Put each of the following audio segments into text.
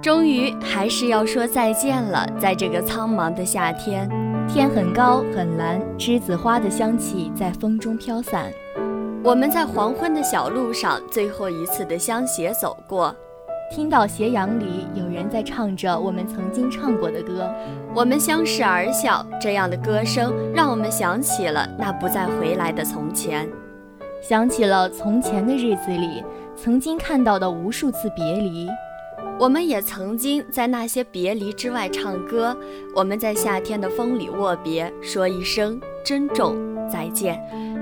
终于还是要说再见了，在这个苍茫的夏天，天很高很蓝，栀子花的香气在风中飘散。我们在黄昏的小路上最后一次的相携走过，听到斜阳里有人在唱着我们曾经唱过的歌，我们相视而笑，这样的歌声让我们想起了那不再回来的从前，想起了从前的日子里曾经看到的无数次别离。我们也曾经在那些别离之外唱歌，我们在夏天的风里握别，说一声珍重再见。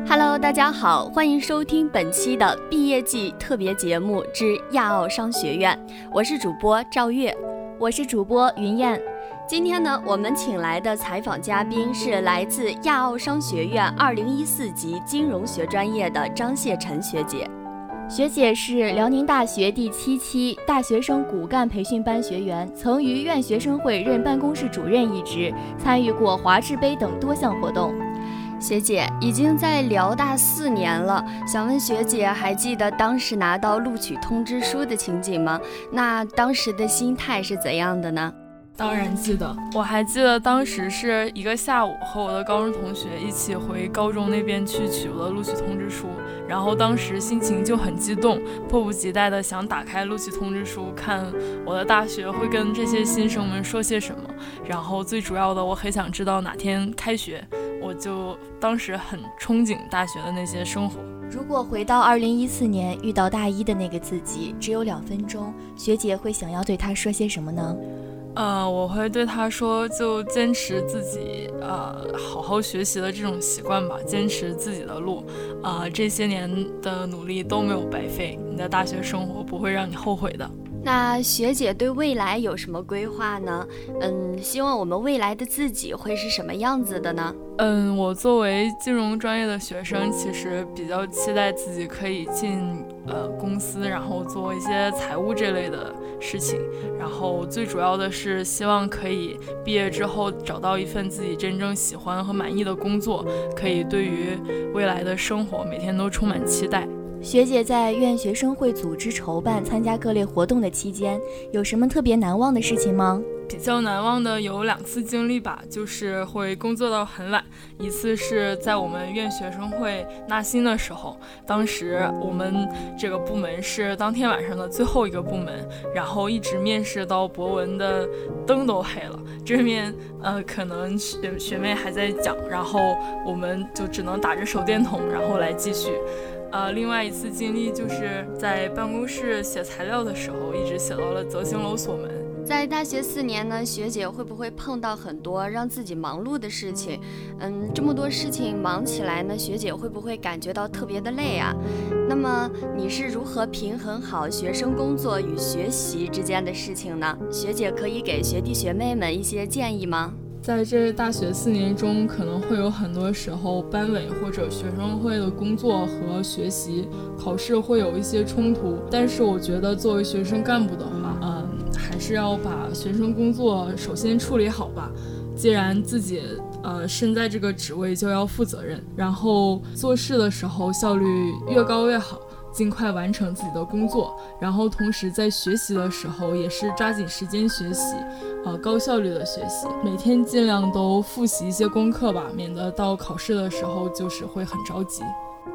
Hello，大家好，欢迎收听本期的毕业季特别节目之亚奥商学院，我是主播赵月，我是主播云燕。今天呢，我们请来的采访嘉宾是来自亚奥商学院二零一四级金融学专业的张谢晨学姐。学姐是辽宁大学第七期大学生骨干培训班学员，曾于院学生会任办公室主任一职，参与过华智杯等多项活动。学姐已经在辽大四年了，想问学姐，还记得当时拿到录取通知书的情景吗？那当时的心态是怎样的呢？当然记得，我还记得当时是一个下午，和我的高中同学一起回高中那边去取了录取通知书，然后当时心情就很激动，迫不及待的想打开录取通知书，看我的大学会跟这些新生们说些什么，然后最主要的，我很想知道哪天开学，我就当时很憧憬大学的那些生活。如果回到二零一四年遇到大一的那个自己，只有两分钟，学姐会想要对他说些什么呢？呃，我会对他说，就坚持自己，呃，好好学习的这种习惯吧，坚持自己的路，啊，这些年的努力都没有白费，你的大学生活不会让你后悔的。那学姐对未来有什么规划呢？嗯，希望我们未来的自己会是什么样子的呢？嗯，我作为金融专业的学生，其实比较期待自己可以进呃公司，然后做一些财务这类的事情。然后最主要的是希望可以毕业之后找到一份自己真正喜欢和满意的工作，可以对于未来的生活每天都充满期待。学姐在院学生会组织筹办、参加各类活动的期间，有什么特别难忘的事情吗？比较难忘的有两次经历吧，就是会工作到很晚。一次是在我们院学生会纳新的时候，当时我们这个部门是当天晚上的最后一个部门，然后一直面试到博文的灯都黑了，这面呃可能学学妹还在讲，然后我们就只能打着手电筒，然后来继续。呃，另外一次经历就是在办公室写材料的时候，一直写到了泽兴楼锁门。在大学四年呢，学姐会不会碰到很多让自己忙碌的事情？嗯，这么多事情忙起来呢，学姐会不会感觉到特别的累啊？那么你是如何平衡好学生工作与学习之间的事情呢？学姐可以给学弟学妹们一些建议吗？在这大学四年中，可能会有很多时候，班委或者学生会的工作和学习、考试会有一些冲突。但是我觉得，作为学生干部的话，嗯，还是要把学生工作首先处理好吧。既然自己呃身在这个职位，就要负责任，然后做事的时候效率越高越好。尽快完成自己的工作，然后同时在学习的时候也是抓紧时间学习，呃，高效率的学习，每天尽量都复习一些功课吧，免得到考试的时候就是会很着急。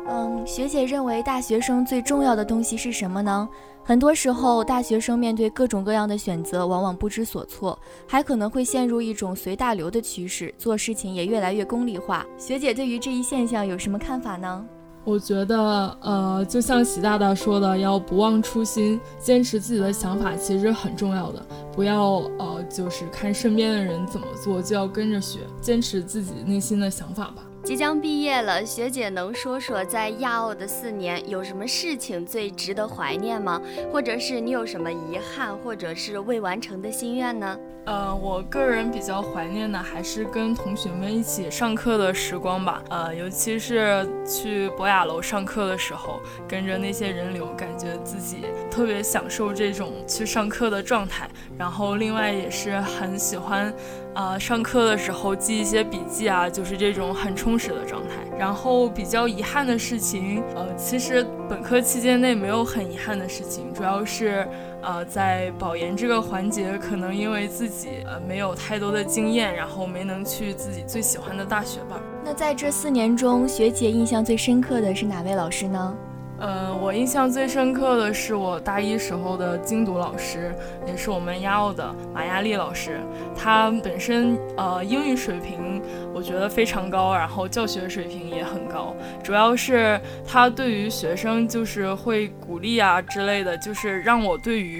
嗯，学姐认为大学生最重要的东西是什么呢？很多时候，大学生面对各种各样的选择，往往不知所措，还可能会陷入一种随大流的趋势，做事情也越来越功利化。学姐对于这一现象有什么看法呢？我觉得，呃，就像习大大说的，要不忘初心，坚持自己的想法，其实很重要的。不要，呃，就是看身边的人怎么做，就要跟着学，坚持自己内心的想法吧。即将毕业了，学姐能说说在亚奥的四年有什么事情最值得怀念吗？或者是你有什么遗憾，或者是未完成的心愿呢？呃，我个人比较怀念的还是跟同学们一起上课的时光吧。呃，尤其是去博雅楼上课的时候，跟着那些人流，感觉自己特别享受这种去上课的状态。然后，另外也是很喜欢，呃，上课的时候记一些笔记啊，就是这种很充实的状态。然后比较遗憾的事情，呃，其实本科期间内没有很遗憾的事情，主要是。呃，在保研这个环节，可能因为自己呃没有太多的经验，然后没能去自己最喜欢的大学吧。那在这四年中，学姐印象最深刻的是哪位老师呢？呃，我印象最深刻的是我大一时候的精读老师，也是我们亚奥的马亚丽老师。他本身呃英语水平我觉得非常高，然后教学水平也很高。主要是他对于学生就是会鼓励啊之类的，就是让我对于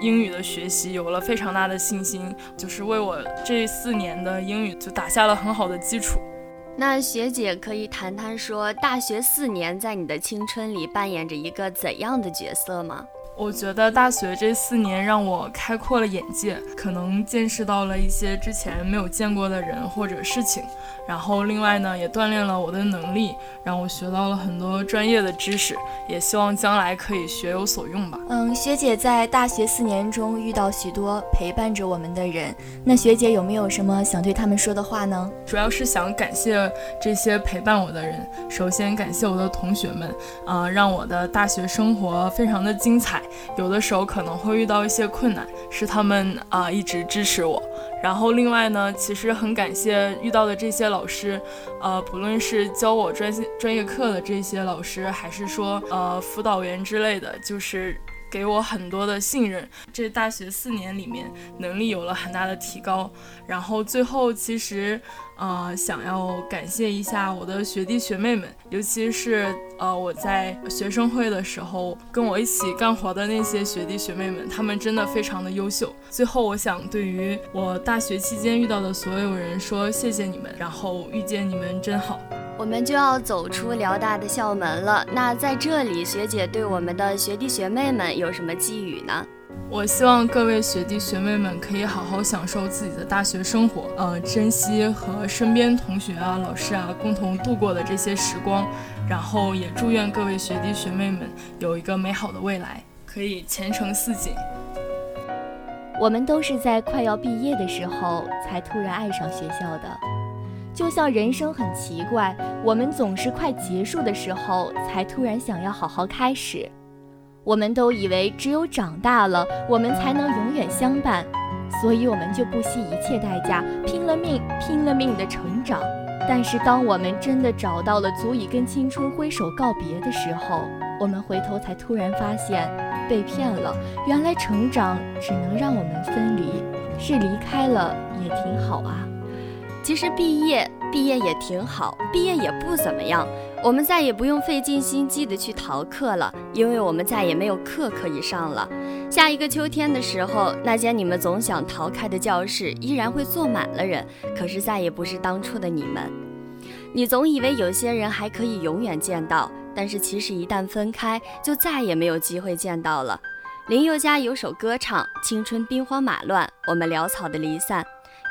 英语的学习有了非常大的信心，就是为我这四年的英语就打下了很好的基础。那学姐可以谈谈说，大学四年在你的青春里扮演着一个怎样的角色吗？我觉得大学这四年让我开阔了眼界，可能见识到了一些之前没有见过的人或者事情。然后另外呢，也锻炼了我的能力，让我学到了很多专业的知识，也希望将来可以学有所用吧。嗯，学姐在大学四年中遇到许多陪伴着我们的人，那学姐有没有什么想对他们说的话呢？主要是想感谢这些陪伴我的人，首先感谢我的同学们，呃，让我的大学生活非常的精彩。有的时候可能会遇到一些困难，是他们啊一直支持我。然后另外呢，其实很感谢遇到的这些老师，呃，不论是教我专专业课的这些老师，还是说呃辅导员之类的，就是给我很多的信任。这大学四年里面，能力有了很大的提高。然后最后其实。呃，想要感谢一下我的学弟学妹们，尤其是呃我在学生会的时候跟我一起干活的那些学弟学妹们，他们真的非常的优秀。最后，我想对于我大学期间遇到的所有人说谢谢你们，然后遇见你们真好。我们就要走出辽大的校门了，那在这里，学姐对我们的学弟学妹们有什么寄语呢？我希望各位学弟学妹们可以好好享受自己的大学生活，呃，珍惜和身边同学啊、老师啊共同度过的这些时光，然后也祝愿各位学弟学妹们有一个美好的未来，可以前程似锦。我们都是在快要毕业的时候才突然爱上学校的，就像人生很奇怪，我们总是快结束的时候才突然想要好好开始。我们都以为只有长大了，我们才能永远相伴，所以我们就不惜一切代价，拼了命、拼了命的成长。但是，当我们真的找到了足以跟青春挥手告别的时候，我们回头才突然发现被骗了。原来，成长只能让我们分离，是离开了也挺好啊。其实，毕业。毕业也挺好，毕业也不怎么样。我们再也不用费尽心机的去逃课了，因为我们再也没有课可以上了。下一个秋天的时候，那间你们总想逃开的教室依然会坐满了人，可是再也不是当初的你们。你总以为有些人还可以永远见到，但是其实一旦分开，就再也没有机会见到了。林宥嘉有首歌唱：青春兵荒马乱，我们潦草的离散。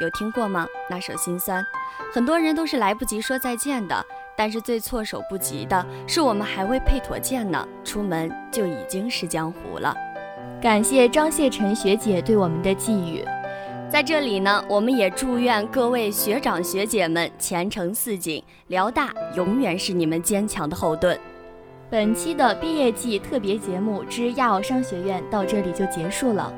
有听过吗？那首心酸，很多人都是来不及说再见的，但是最措手不及的是我们还未配妥剑呢，出门就已经是江湖了。感谢张谢晨学姐对我们的寄语，在这里呢，我们也祝愿各位学长学姐们前程似锦，辽大永远是你们坚强的后盾。本期的毕业季特别节目之亚奥商学院到这里就结束了。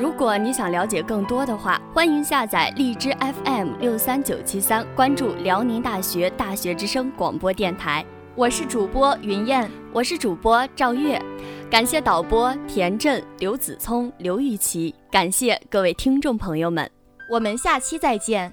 如果你想了解更多的话，欢迎下载荔枝 FM 六三九七三，关注辽宁大学大学之声广播电台。我是主播云燕，我是主播赵月，感谢导播田震、刘子聪、刘玉琪，感谢各位听众朋友们，我们下期再见。